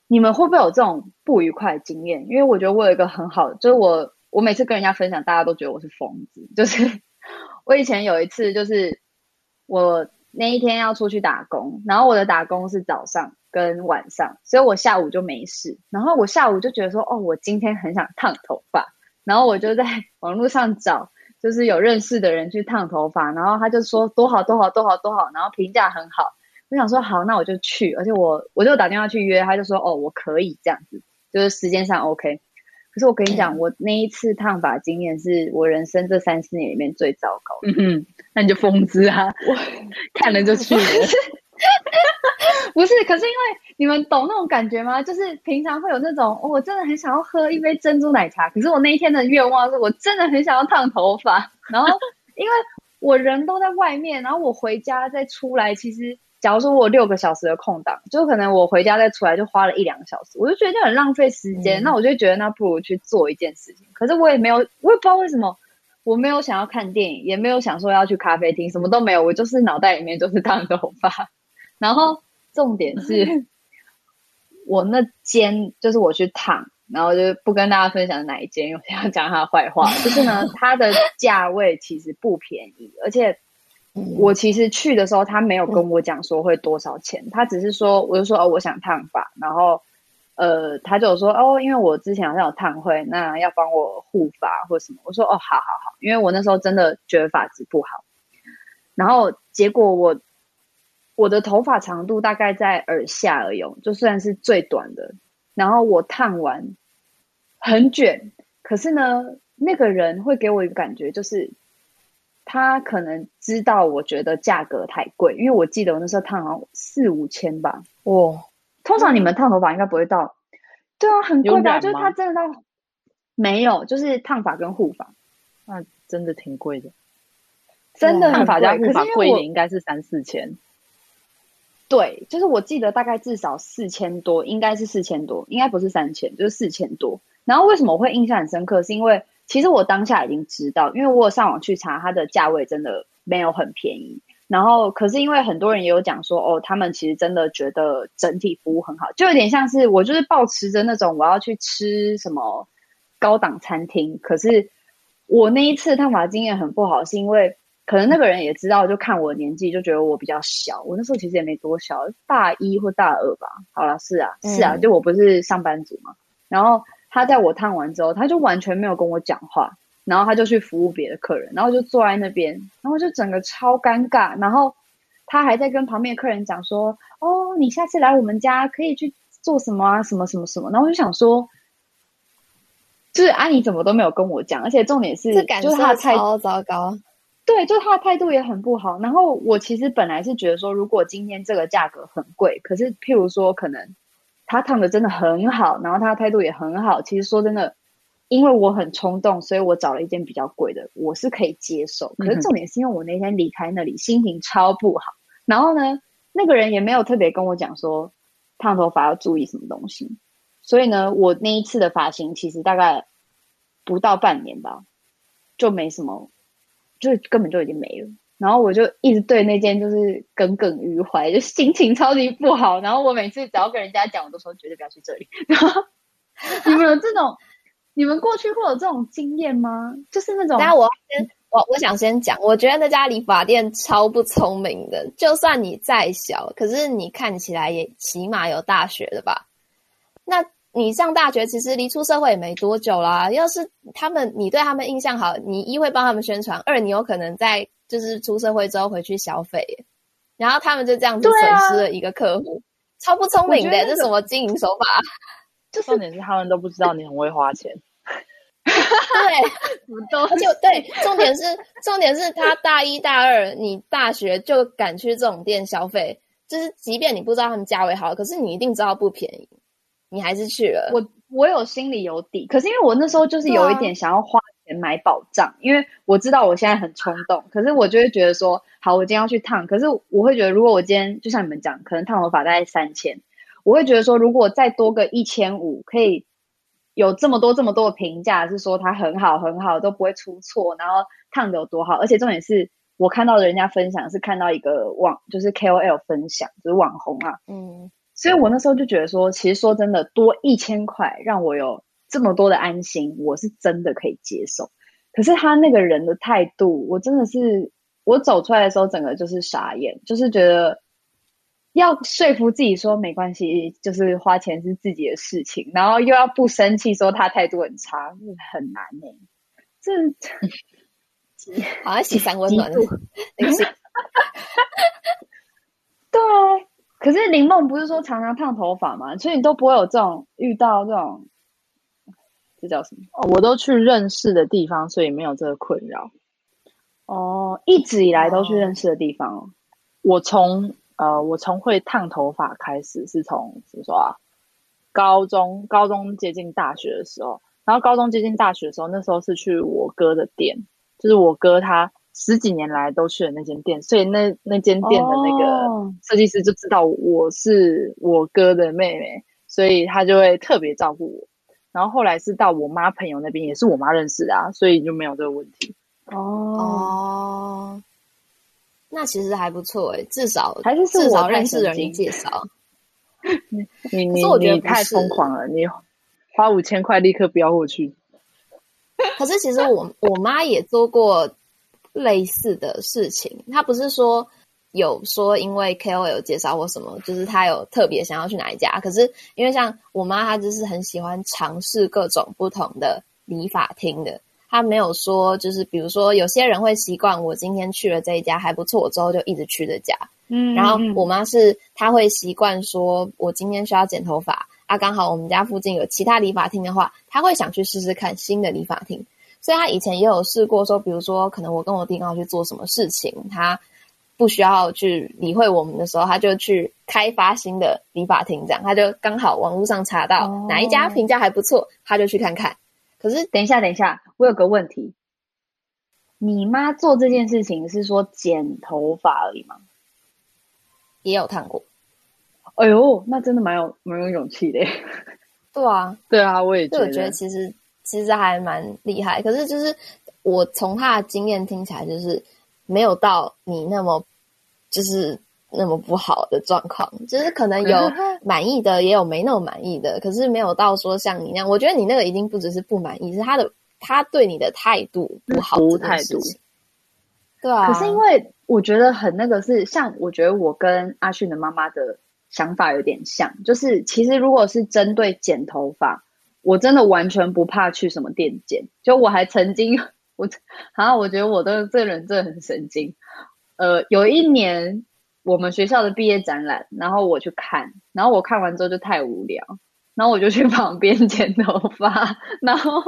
你们会不会有这种不愉快的经验？因为我觉得我有一个很好的，就是我我每次跟人家分享，大家都觉得我是疯子。就是 我以前有一次，就是我那一天要出去打工，然后我的打工是早上跟晚上，所以我下午就没事。然后我下午就觉得说，哦，我今天很想烫头发。然后我就在 网络上找，就是有认识的人去烫头发，然后他就说多好多好多好多好，然后评价很好。我想说好，那我就去，而且我我就打电话去约，他就说哦，我可以这样子，就是时间上 OK。可是我跟你讲，我那一次烫发经验是我人生这三四年里面最糟糕的。嗯哼，那你就疯子啊！我看了就去了。不是，可是因为你们懂那种感觉吗？就是平常会有那种，哦，我真的很想要喝一杯珍珠奶茶，可是我那一天的愿望是我真的很想要烫头发。然后因为我人都在外面，然后我回家再出来，其实假如说我六个小时的空档，就可能我回家再出来就花了一两个小时，我就觉得很浪费时间。嗯、那我就觉得那不如去做一件事情。可是我也没有，我也不知道为什么，我没有想要看电影，也没有想说要去咖啡厅，什么都没有，我就是脑袋里面就是烫头发。然后重点是，我那间就是我去烫，然后就不跟大家分享哪一间，因为我想要讲他的坏话。就是呢，它的价位其实不便宜，而且我其实去的时候，他没有跟我讲说会多少钱，他只是说，我就说哦，我想烫发，然后呃，他就说哦，因为我之前好像有烫会，那要帮我护发或什么，我说哦，好好好，因为我那时候真的觉得发质不好，然后结果我。我的头发长度大概在耳下而已，就算是最短的。然后我烫完很卷，可是呢，那个人会给我一个感觉，就是他可能知道我觉得价格太贵，因为我记得我那时候烫好像四五千吧。哇、哦，通常你们烫头发应该不会到，对啊，很贵吧？就是他真的到没有，就是烫发跟护发，那真的挺贵的，真的烫发加护发贵一点应该是三四千。对，就是我记得大概至少四千多，应该是四千多，应该不是三千，就是四千多。然后为什么我会印象很深刻？是因为其实我当下已经知道，因为我有上网去查，它的价位真的没有很便宜。然后可是因为很多人也有讲说，哦，他们其实真的觉得整体服务很好，就有点像是我就是抱持着那种我要去吃什么高档餐厅。可是我那一次烫发经验很不好，是因为。可能那个人也知道，就看我年纪，就觉得我比较小。我那时候其实也没多小，大一或大二吧。好了，是啊，是啊，就我不是上班族嘛。嗯、然后他在我烫完之后，他就完全没有跟我讲话，然后他就去服务别的客人，然后就坐在那边，然后就整个超尴尬。然后他还在跟旁边的客人讲说：“哦，你下次来我们家可以去做什么啊，什么什么什么。”然后我就想说，就是阿姨怎么都没有跟我讲，而且重点是，就是他超糟糕。对，就他的态度也很不好。然后我其实本来是觉得说，如果今天这个价格很贵，可是譬如说，可能他烫的真的很好，然后他的态度也很好。其实说真的，因为我很冲动，所以我找了一件比较贵的，我是可以接受。可是重点是因为我那天离开那里，心情超不好。然后呢，那个人也没有特别跟我讲说烫头发要注意什么东西。所以呢，我那一次的发型其实大概不到半年吧，就没什么。就根本就已经没了，然后我就一直对那件就是耿耿于怀，就心情超级不好。然后我每次只要跟人家讲，我都说绝对不要去这里。然后你们有这种，你们过去会有这种经验吗？就是那种……那我先，我我想先讲，我觉得那家理发店超不聪明的。就算你再小，可是你看起来也起码有大学的吧？那。你上大学其实离出社会也没多久啦。要是他们你对他们印象好，你一会帮他们宣传，二你有可能在就是出社会之后回去消费。然后他们就这样子损失了一个客户，超不聪明的，这什么经营手法？就是重点是他们都不知道你很会花钱。对，不都就对，重点是重点是他大一大二，你大学就敢去这种店消费，就是即便你不知道他们价位好，可是你一定知道不便宜，你还是去了。我我有心里有底，可是因为我那时候就是有一点想要花钱买保障，啊、因为我知道我现在很冲动，可是我就会觉得说，好，我今天要去烫，可是我会觉得，如果我今天就像你们讲，可能烫头发大概三千，我会觉得说，如果再多个一千五，可以。有这么多这么多的评价，是说它很好很好，都不会出错，然后烫的有多好，而且重点是我看到的人家分享是看到一个网，就是 KOL 分享，就是网红啊，嗯，所以我那时候就觉得说，其实说真的，多一千块让我有这么多的安心，我是真的可以接受。可是他那个人的态度，我真的是，我走出来的时候，整个就是傻眼，就是觉得。要说服自己说没关系，就是花钱是自己的事情，然后又要不生气，说他态度很差，很难呢、欸。这好像洗三温暖的，对啊。可是林梦不是说常常烫头发嘛？所以你都不会有这种遇到这种，这叫什么？哦，我都去认识的地方，所以没有这个困扰。哦，一直以来都去认识的地方。哦、我从。呃，我从会烫头发开始，是从怎么说啊？高中，高中接近大学的时候，然后高中接近大学的时候，那时候是去我哥的店，就是我哥他十几年来都去的那间店，所以那那间店的那个设计师就知道我是我哥的妹妹，所以他就会特别照顾我。然后后来是到我妈朋友那边，也是我妈认识的啊，所以就没有这个问题。哦。那其实还不错哎，至少还是，是至少认识人介绍。你你你你太疯狂了！你花五千块立刻飙过去。可是其实我我妈也做过类似的事情。她不是说有说因为 KOL 介绍或什么，就是他有特别想要去哪一家。可是因为像我妈，她就是很喜欢尝试各种不同的理发厅的。她没有说，就是比如说，有些人会习惯我今天去了这一家还不错，我之后就一直去这家。嗯，然后我妈是，她会习惯说，我今天需要剪头发啊，刚好我们家附近有其他理发厅的话，她会想去试试看新的理发厅。所以她以前也有试过说，比如说，可能我跟我弟刚好去做什么事情，他不需要去理会我们的时候，他就去开发新的理发厅，这样他就刚好网络上查到哪一家评价还不错，他就去看看。可是，等一下，等一下，我有个问题。你妈做这件事情是说剪头发而已吗？也有烫过。哎呦，那真的蛮有蛮有勇气的。对啊，对啊，我也觉得。我觉得其实其实还蛮厉害。可是就是我从他的经验听起来，就是没有到你那么就是。那么不好的状况，就是可能有 满意的，也有没那么满意的，可是没有到说像你那样。我觉得你那个已经不只是不满意，是他的他对你的态度不好服务态度。对啊，可是因为我觉得很那个是像，我觉得我跟阿迅的妈妈的想法有点像，就是其实如果是针对剪头发，我真的完全不怕去什么店剪。就我还曾经我好像我觉得我的这个人真的很神经。呃，有一年。我们学校的毕业展览，然后我去看，然后我看完之后就太无聊，然后我就去旁边剪头发，然后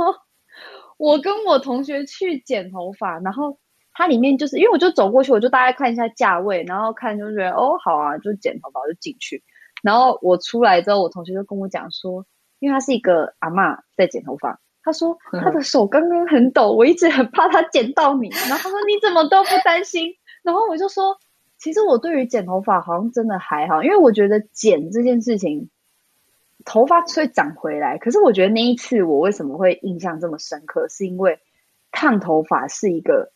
我跟我同学去剪头发，然后它里面就是因为我就走过去，我就大概看一下价位，然后看就觉得哦好啊，就剪头发我就进去，然后我出来之后，我同学就跟我讲说，因为他是一个阿嬷在剪头发，他说 他的手刚刚很抖，我一直很怕他剪到你，然后他说你怎么都不担心，然后我就说。其实我对于剪头发好像真的还好，因为我觉得剪这件事情，头发会长回来。可是我觉得那一次我为什么会印象这么深刻，是因为烫头发是一个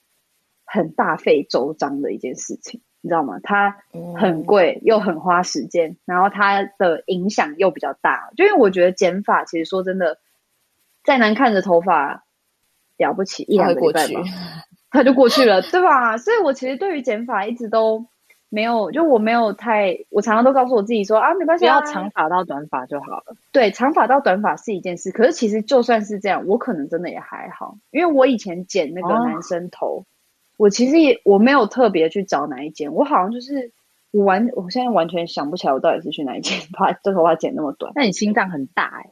很大费周章的一件事情，你知道吗？它很贵又很花时间，然后它的影响又比较大。就因为我觉得剪发，其实说真的，再难看的头发了不起一两个礼拜吧。他就过去了，对吧？所以我其实对于剪发一直都没有，就我没有太，我常常都告诉我自己说啊，没关系，不要长发到短发就好了。对，长发到短发是一件事，可是其实就算是这样，我可能真的也还好，因为我以前剪那个男生头，哦、我其实也我没有特别去找哪一间，我好像就是我完，我现在完全想不起来我到底是去哪一间，把这头发剪那么短。那你心脏很大哎、欸，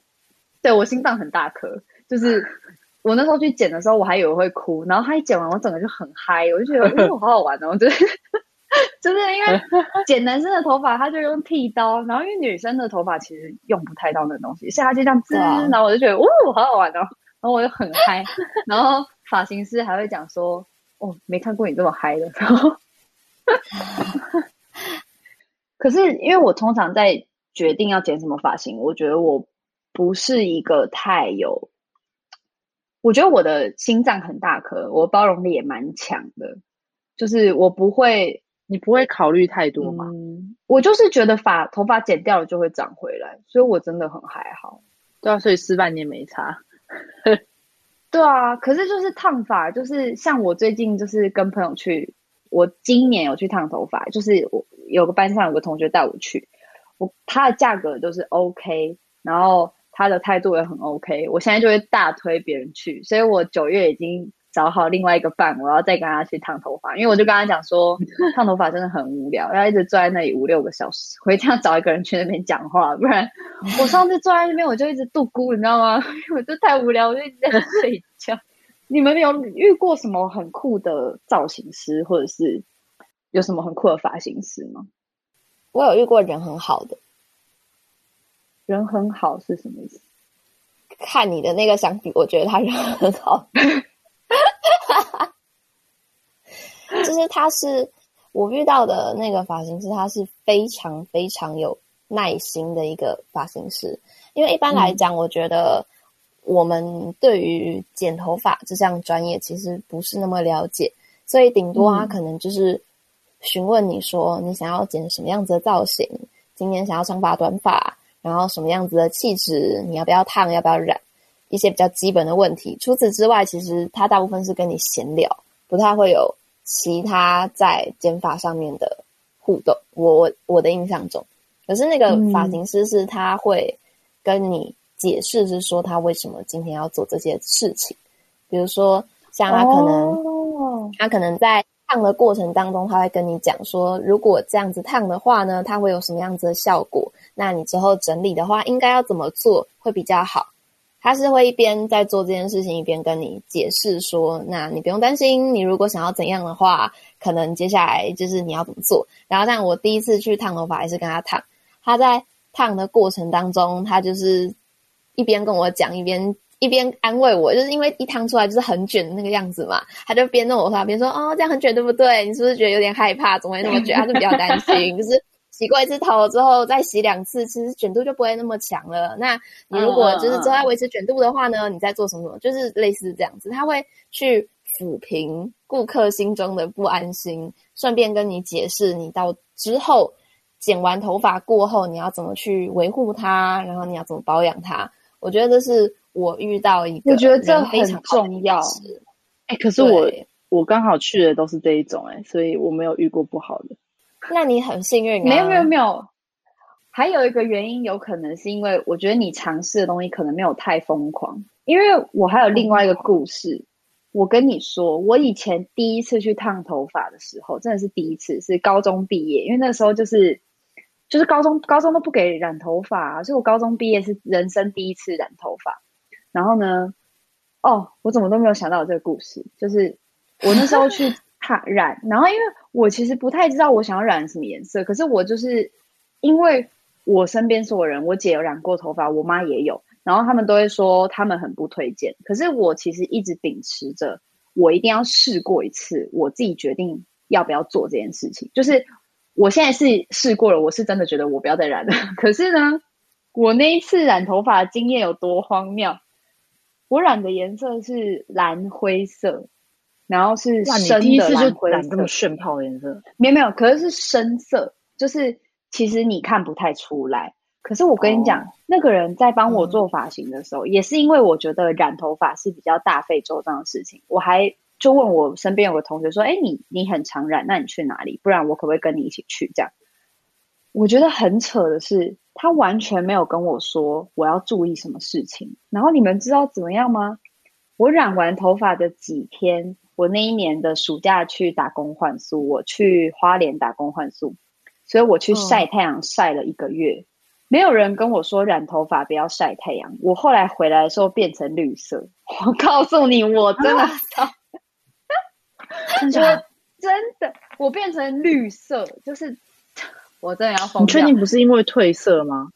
对，我心脏很大颗，就是我那时候去剪的时候，我还以为会哭，然后他一剪完，我整个就很嗨，我就觉得哦，好好玩哦，就是就是因为剪男生的头发，他就用剃刀，然后因为女生的头发其实用不太到那东西，所以他就这样滋，然后我就觉得哦，好好玩哦，然后我就很嗨，然后发型师还会讲说，哦，没看过你这么嗨的，然后。可是，因为我通常在决定要剪什么发型，我觉得我不是一个太有，我觉得我的心脏很大颗，我包容力也蛮强的，就是我不会，你不会考虑太多吗？嗯，我就是觉得发头发剪掉了就会长回来，所以我真的很还好。对啊，所以失败你也没差。对啊，可是就是烫发，就是像我最近就是跟朋友去。我今年有去烫头发，就是我有个班上有个同学带我去，我他的价格就是 OK，然后他的态度也很 OK，我现在就会大推别人去，所以我九月已经找好另外一个伴，我要再跟他去烫头发，因为我就跟他讲说，烫头发真的很无聊，要一直坐在那里五六个小时，我一定要找一个人去那边讲话，不然我上次坐在那边我就一直度孤，你知道吗？因为我就太无聊，我就一直在睡觉。你们有遇过什么很酷的造型师，或者是有什么很酷的发型师吗？我有遇过人很好的，人很好是什么意思？看你的那个相比，我觉得他人很好。就是他是我遇到的那个发型师，他是非常非常有耐心的一个发型师。因为一般来讲，我觉得。我们对于剪头发这项专业其实不是那么了解，所以顶多他可能就是询问你说你想要剪什么样子的造型，今年想要长发短发，然后什么样子的气质，你要不要烫，要不要染，一些比较基本的问题。除此之外，其实他大部分是跟你闲聊，不太会有其他在剪发上面的互动。我我我的印象中，可是那个发型师是他会跟你。解释是说他为什么今天要做这些事情，比如说像他可能，oh. 他可能在烫的过程当中，他会跟你讲说，如果这样子烫的话呢，它会有什么样子的效果？那你之后整理的话，应该要怎么做会比较好？他是会一边在做这件事情，一边跟你解释说，那你不用担心，你如果想要怎样的话，可能接下来就是你要怎么做。然后，但我第一次去烫头发也是跟他烫，他在烫的过程当中，他就是。一边跟我讲，一边一边安慰我，就是因为一烫出来就是很卷的那个样子嘛，他就边弄我发边说：“哦，这样很卷，对不对？你是不是觉得有点害怕？怎么会那么卷？”他就比较担心，就是洗过一次头之后再洗两次，其实卷度就不会那么强了。那你如果就是之后要维持卷度的话呢，你在做什么什么，就是类似这样子，他会去抚平顾客心中的不安心，顺便跟你解释你到之后剪完头发过后你要怎么去维护它，然后你要怎么保养它。我觉得这是我遇到一个，我觉得这非常重要。哎、欸，可是我我刚好去的都是这一种、欸，哎，所以我没有遇过不好的。那你很幸运啊。没有没有没有，还有一个原因，有可能是因为我觉得你尝试的东西可能没有太疯狂。因为我还有另外一个故事，我跟你说，我以前第一次去烫头发的时候，真的是第一次，是高中毕业，因为那时候就是。就是高中，高中都不给染头发，所以我高中毕业是人生第一次染头发。然后呢，哦，我怎么都没有想到这个故事，就是我那时候去烫染，然后因为我其实不太知道我想要染什么颜色，可是我就是因为我身边所有人，我姐有染过头发，我妈也有，然后他们都会说他们很不推荐，可是我其实一直秉持着我一定要试过一次，我自己决定要不要做这件事情，就是。我现在是试过了，我是真的觉得我不要再染了。可是呢，我那一次染头发的经验有多荒谬？我染的颜色是蓝灰色，然后是深的蓝灰色。这么炫炮的颜色？没有没有，可是是深色，就是其实你看不太出来。可是我跟你讲，哦、那个人在帮我做发型的时候，嗯、也是因为我觉得染头发是比较大费周章的事情，我还。就问我身边有个同学说：“哎，你你很常染，那你去哪里？不然我可不可以跟你一起去？”这样，我觉得很扯的是，他完全没有跟我说我要注意什么事情。然后你们知道怎么样吗？我染完头发的几天，我那一年的暑假去打工换宿，我去花莲打工换宿，所以我去晒太阳晒了一个月。没有人跟我说染头发不要晒太阳。我后来回来的时候变成绿色。我告诉你，我真的，我真的，我变成绿色，就是 我真的要疯。你确定不是因为褪色吗？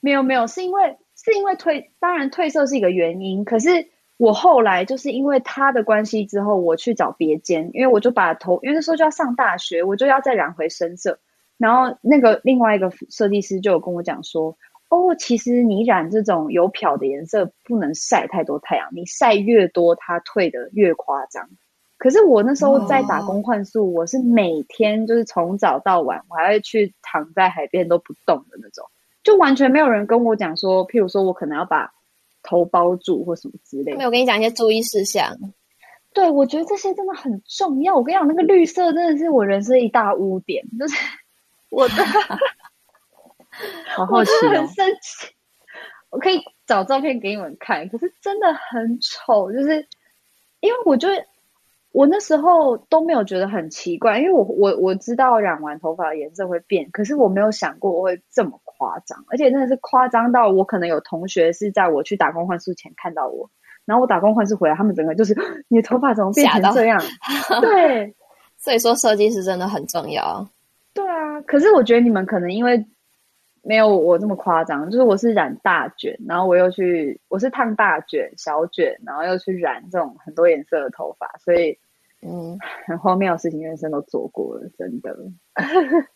没有没有，是因为是因为褪，当然褪色是一个原因。可是我后来就是因为他的关系之后，我去找别间，因为我就把头，因为那时候就要上大学，我就要再染回深色。然后那个另外一个设计师就有跟我讲说，哦，其实你染这种有漂的颜色不能晒太多太阳，你晒越多它退的越夸张。可是我那时候在打工换宿，哦、我是每天就是从早到晚，我还会去躺在海边都不动的那种，就完全没有人跟我讲说，譬如说我可能要把头包住或什么之类的。没有，我跟你讲一些注意事项。对，我觉得这些真的很重要。我跟你讲，那个绿色真的是我人生一大污点，就是。我的，好好奇哦，很生气。我可以找照片给你们看，可是真的很丑。就是因为我觉得我那时候都没有觉得很奇怪，因为我我我知道染完头发颜色会变，可是我没有想过我会这么夸张，而且真的是夸张到我可能有同学是在我去打工换宿前看到我，然后我打工换宿回来，他们整个就是 你的头发怎么变成这样？对，所以说设计师真的很重要。对啊，可是我觉得你们可能因为没有我这么夸张，就是我是染大卷，然后我又去我是烫大卷、小卷，然后又去染这种很多颜色的头发，所以嗯，很荒谬的事情人生都做过了，真的。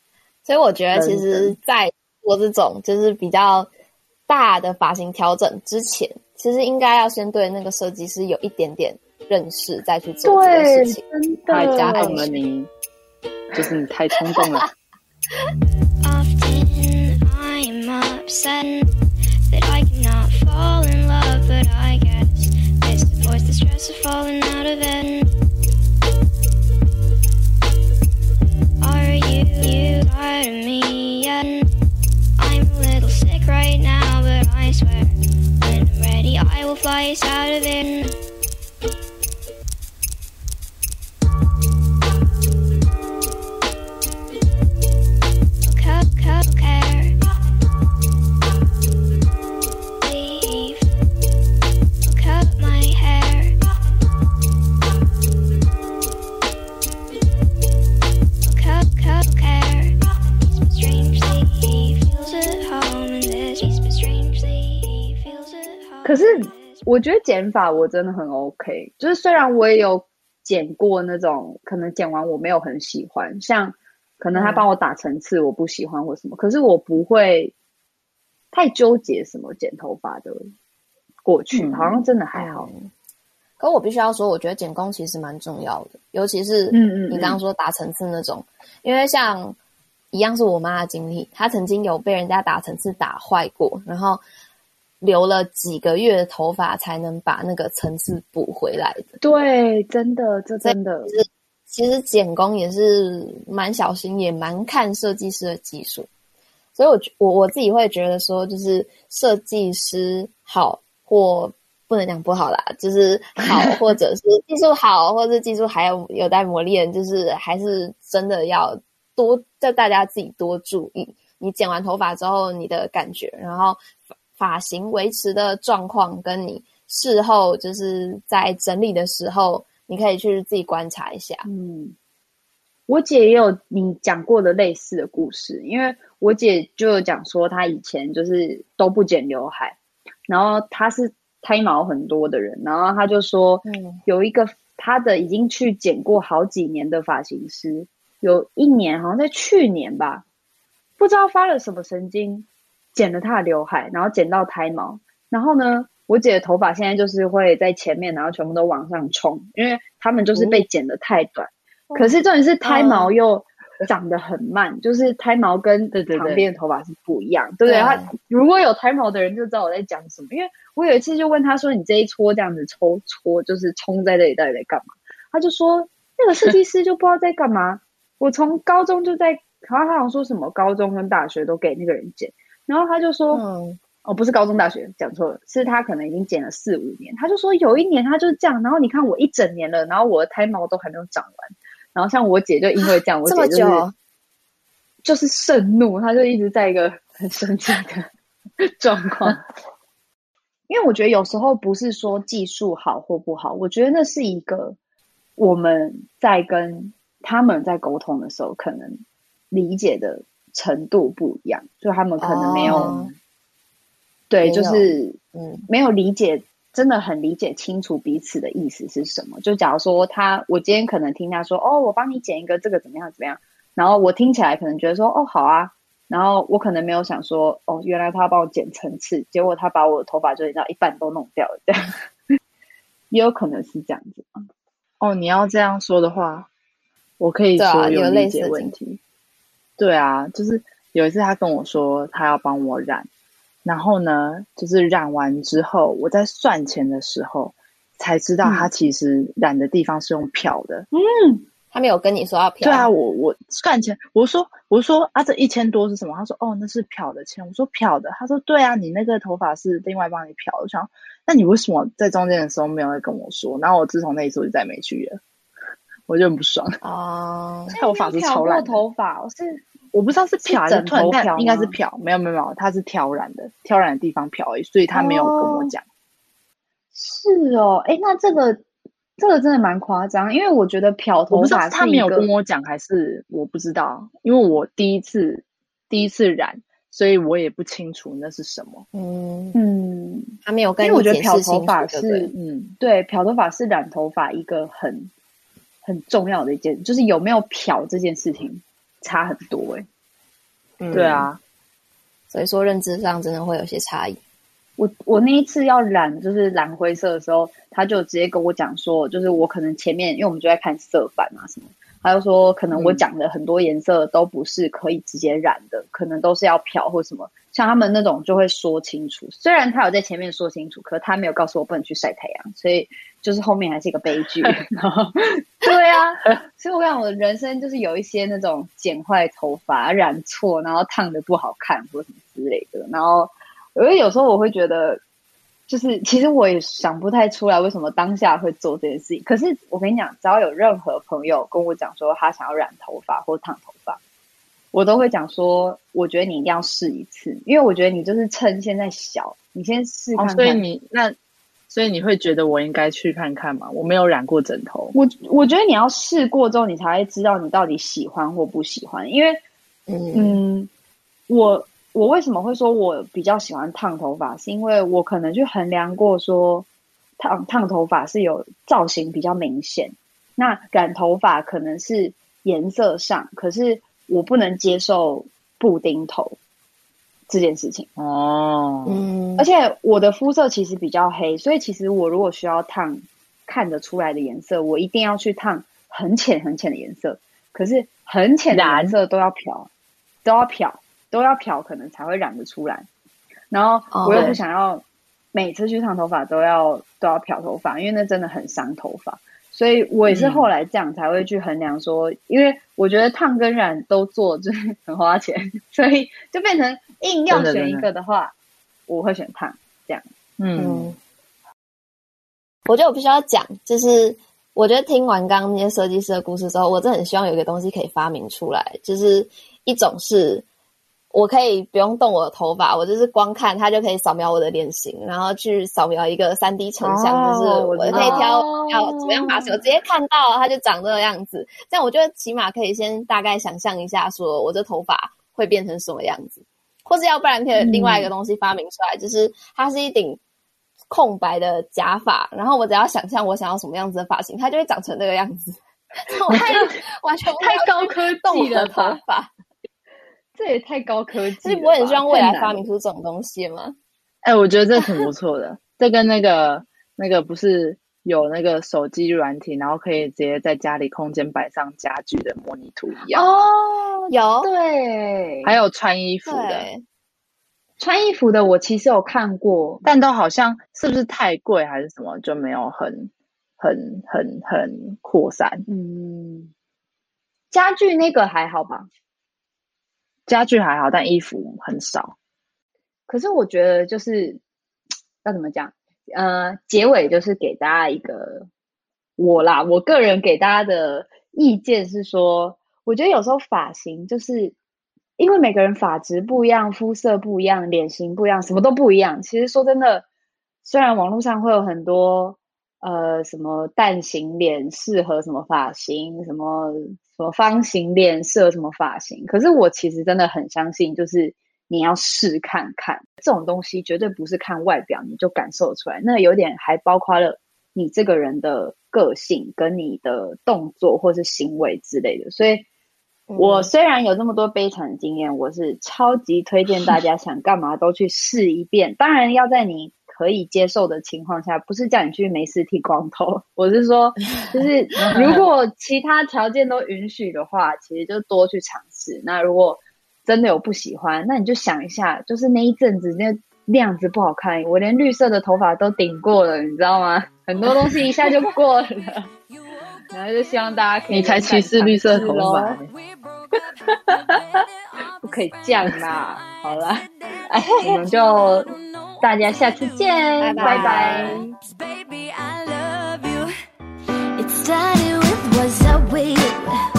所以我觉得，其实，在做这种就是比较大的发型调整之前，其实应该要先对那个设计师有一点点认识，再去做这件事情。太加重了你。就是你太冲动了。I swear. When I'm ready, I will fly us out of there. 我觉得剪发我真的很 OK，就是虽然我也有剪过那种，可能剪完我没有很喜欢，像可能他帮我打层次我不喜欢或什么，嗯、可是我不会太纠结什么剪头发的过去，嗯、好像真的还好。可我必须要说，我觉得剪工其实蛮重要的，尤其是你刚刚说打层次那种，嗯嗯因为像一样是我妈的经历，她曾经有被人家打层次打坏过，然后。留了几个月的头发才能把那个层次补回来的。对，真的，这真的。其实剪工也是蛮小心，也蛮看设计师的技术。所以我，我我我自己会觉得说，就是设计师好或不能讲不好啦，就是好，或者是技术好，或者技术还有有待磨练，就是还是真的要多叫大家自己多注意。你剪完头发之后，你的感觉，然后。发型维持的状况，跟你事后就是在整理的时候，你可以去自己观察一下。嗯，我姐也有你讲过的类似的故事，因为我姐就有讲说，她以前就是都不剪刘海，然后她是胎毛很多的人，然后她就说，嗯，有一个她的已经去剪过好几年的发型师，有一年好像在去年吧，不知道发了什么神经。剪了她的刘海，然后剪到胎毛，然后呢，我姐的头发现在就是会在前面，然后全部都往上冲，因为他们就是被剪得太短。哦、可是重点是胎毛又长得很慢，哦、就是胎毛跟旁边的头发是不一样，对不对？他如果有胎毛的人就知道我在讲什么，因为我有一次就问他说：“你这一撮这样子抽搓，就是冲在这里到底在干嘛？”他就说：“那个设计师就不知道在干嘛。”我从高中就在，好像他好像说什么高中跟大学都给那个人剪。然后他就说：“嗯、哦，不是高中大学，讲错了，是他可能已经剪了四五年。他就说有一年他就是这样，然后你看我一整年了，然后我的胎毛都还没有长完。然后像我姐就因为这样，我姐就是就是盛怒，她就一直在一个很生气的状况。因为我觉得有时候不是说技术好或不好，我觉得那是一个我们在跟他们在沟通的时候，可能理解的程度不一样，就他们可能没有，哦、对，就是嗯，没有理解，真的很理解清楚彼此的意思是什么。就假如说他，我今天可能听他说，哦，我帮你剪一个这个怎么样怎么样，然后我听起来可能觉得说，哦，好啊。然后我可能没有想说，哦，原来他要帮我剪层次，结果他把我的头发就剪到一半都弄掉了，这样 也有可能是这样子。哦，你要这样说的话，我可以说有理解问题。对啊，就是有一次他跟我说他要帮我染，然后呢，就是染完之后，我在算钱的时候才知道他其实染的地方是用漂的。嗯。他没有跟你说要漂？对啊，我我算钱，我说我说啊，这一千多是什么？他说哦，那是漂的钱。我说漂的，他说对啊，你那个头发是另外帮你漂的。我想，那你为什么在中间的时候没有来跟我说？然后我自从那一次我就再没去了，我就很不爽哦。头发是超染头发，我是我不知道是漂还是头漂，应该是漂，没有没有没有，他是挑染的，挑染的地方漂而已，所以他没有跟我讲。哦是哦，哎，那这个。这个真的蛮夸张，因为我觉得漂头发他没有跟我讲，还是我不知道，因为我第一次第一次染，所以我也不清楚那是什么。嗯嗯，他没有跟你。因为我觉得漂头发是，对嗯，对，漂头发是染头发一个很很重要的一件，就是有没有漂这件事情差很多哎、欸。嗯，对啊，所以说认知上真的会有些差异。我我那一次要染就是蓝灰色的时候，他就直接跟我讲说，就是我可能前面因为我们就在看色板啊什么，他就说可能我讲的很多颜色都不是可以直接染的，嗯、可能都是要漂或什么。像他们那种就会说清楚，虽然他有在前面说清楚，可他没有告诉我不能去晒太阳，所以就是后面还是一个悲剧。然后对啊，所以我想我的人生就是有一些那种剪坏头发、染错，然后烫的不好看或什么之类的，然后。因为有时候我会觉得，就是其实我也想不太出来为什么当下会做这件事情。可是我跟你讲，只要有任何朋友跟我讲说他想要染头发或烫头发，我都会讲说，我觉得你一定要试一次，因为我觉得你就是趁现在小，你先试看看。哦，所以你那，所以你会觉得我应该去看看吗？我没有染过枕头，我我觉得你要试过之后，你才会知道你到底喜欢或不喜欢。因为，嗯，嗯我。我为什么会说我比较喜欢烫头发？是因为我可能去衡量过说，说烫烫头发是有造型比较明显，那染头发可能是颜色上，可是我不能接受布丁头这件事情哦。嗯，而且我的肤色其实比较黑，所以其实我如果需要烫看得出来的颜色，我一定要去烫很浅很浅的颜色。可是很浅的颜色都要漂，都要漂。都要漂，可能才会染得出来。然后我又不想要每次去烫头发都要、oh, 都要漂头发，因为那真的很伤头发。所以我也是后来这样才会去衡量说，嗯、因为我觉得烫跟染都做就是很花钱，所以就变成硬要选一个的话，我会选烫这样。嗯，嗯，我觉得我必须要讲，就是我觉得听完刚刚那些设计师的故事之后，我真的很希望有一个东西可以发明出来，就是一种是。我可以不用动我的头发，我就是光看它就可以扫描我的脸型，然后去扫描一个三 D 成像，哦、就是我可以挑要怎么样发型，我直接看到它就长这个样子。这样我觉得起码可以先大概想象一下，说我这头发会变成什么样子，或是要不然可以另外一个东西发明出来，嗯、就是它是一顶空白的假发，然后我只要想象我想要什么样子的发型，它就会长成这个样子。太 完全太高科技了，头发。这也太高科技了！是不会很希望未来发明出这种东西吗？哎、欸，我觉得这挺不错的。这跟那个那个不是有那个手机软体，然后可以直接在家里空间摆上家具的模拟图一样哦。有对，还有穿衣服的，穿衣服的我其实有看过，但都好像是不是太贵还是什么，就没有很很很很扩散。嗯，家具那个还好吧？家具还好，但衣服很少。可是我觉得就是 要怎么讲？呃，结尾就是给大家一个我啦，我个人给大家的意见是说，我觉得有时候发型就是因为每个人发质不一样，肤色不一样，脸型不一样，什么都不一样。其实说真的，虽然网络上会有很多呃什么蛋形脸适合什么发型，什么什么方形脸适合什么发型，可是我其实真的很相信，就是你要试看看这种东西，绝对不是看外表你就感受出来，那有点还包括了你这个人的个性跟你的动作或是行为之类的，所以。我虽然有这么多悲惨的经验，我是超级推荐大家想干嘛都去试一遍。当然要在你可以接受的情况下，不是叫你去没事剃光头。我是说，就是如果其他条件都允许的话，其实就多去尝试。那如果真的有不喜欢，那你就想一下，就是那一阵子那那样子不好看，我连绿色的头发都顶过了，你知道吗？很多东西一下就过了。然后就希望大家可以，你才歧视绿色头发，不可以这样啦！好啦，哎，我们就大家下次见，拜拜。Bye bye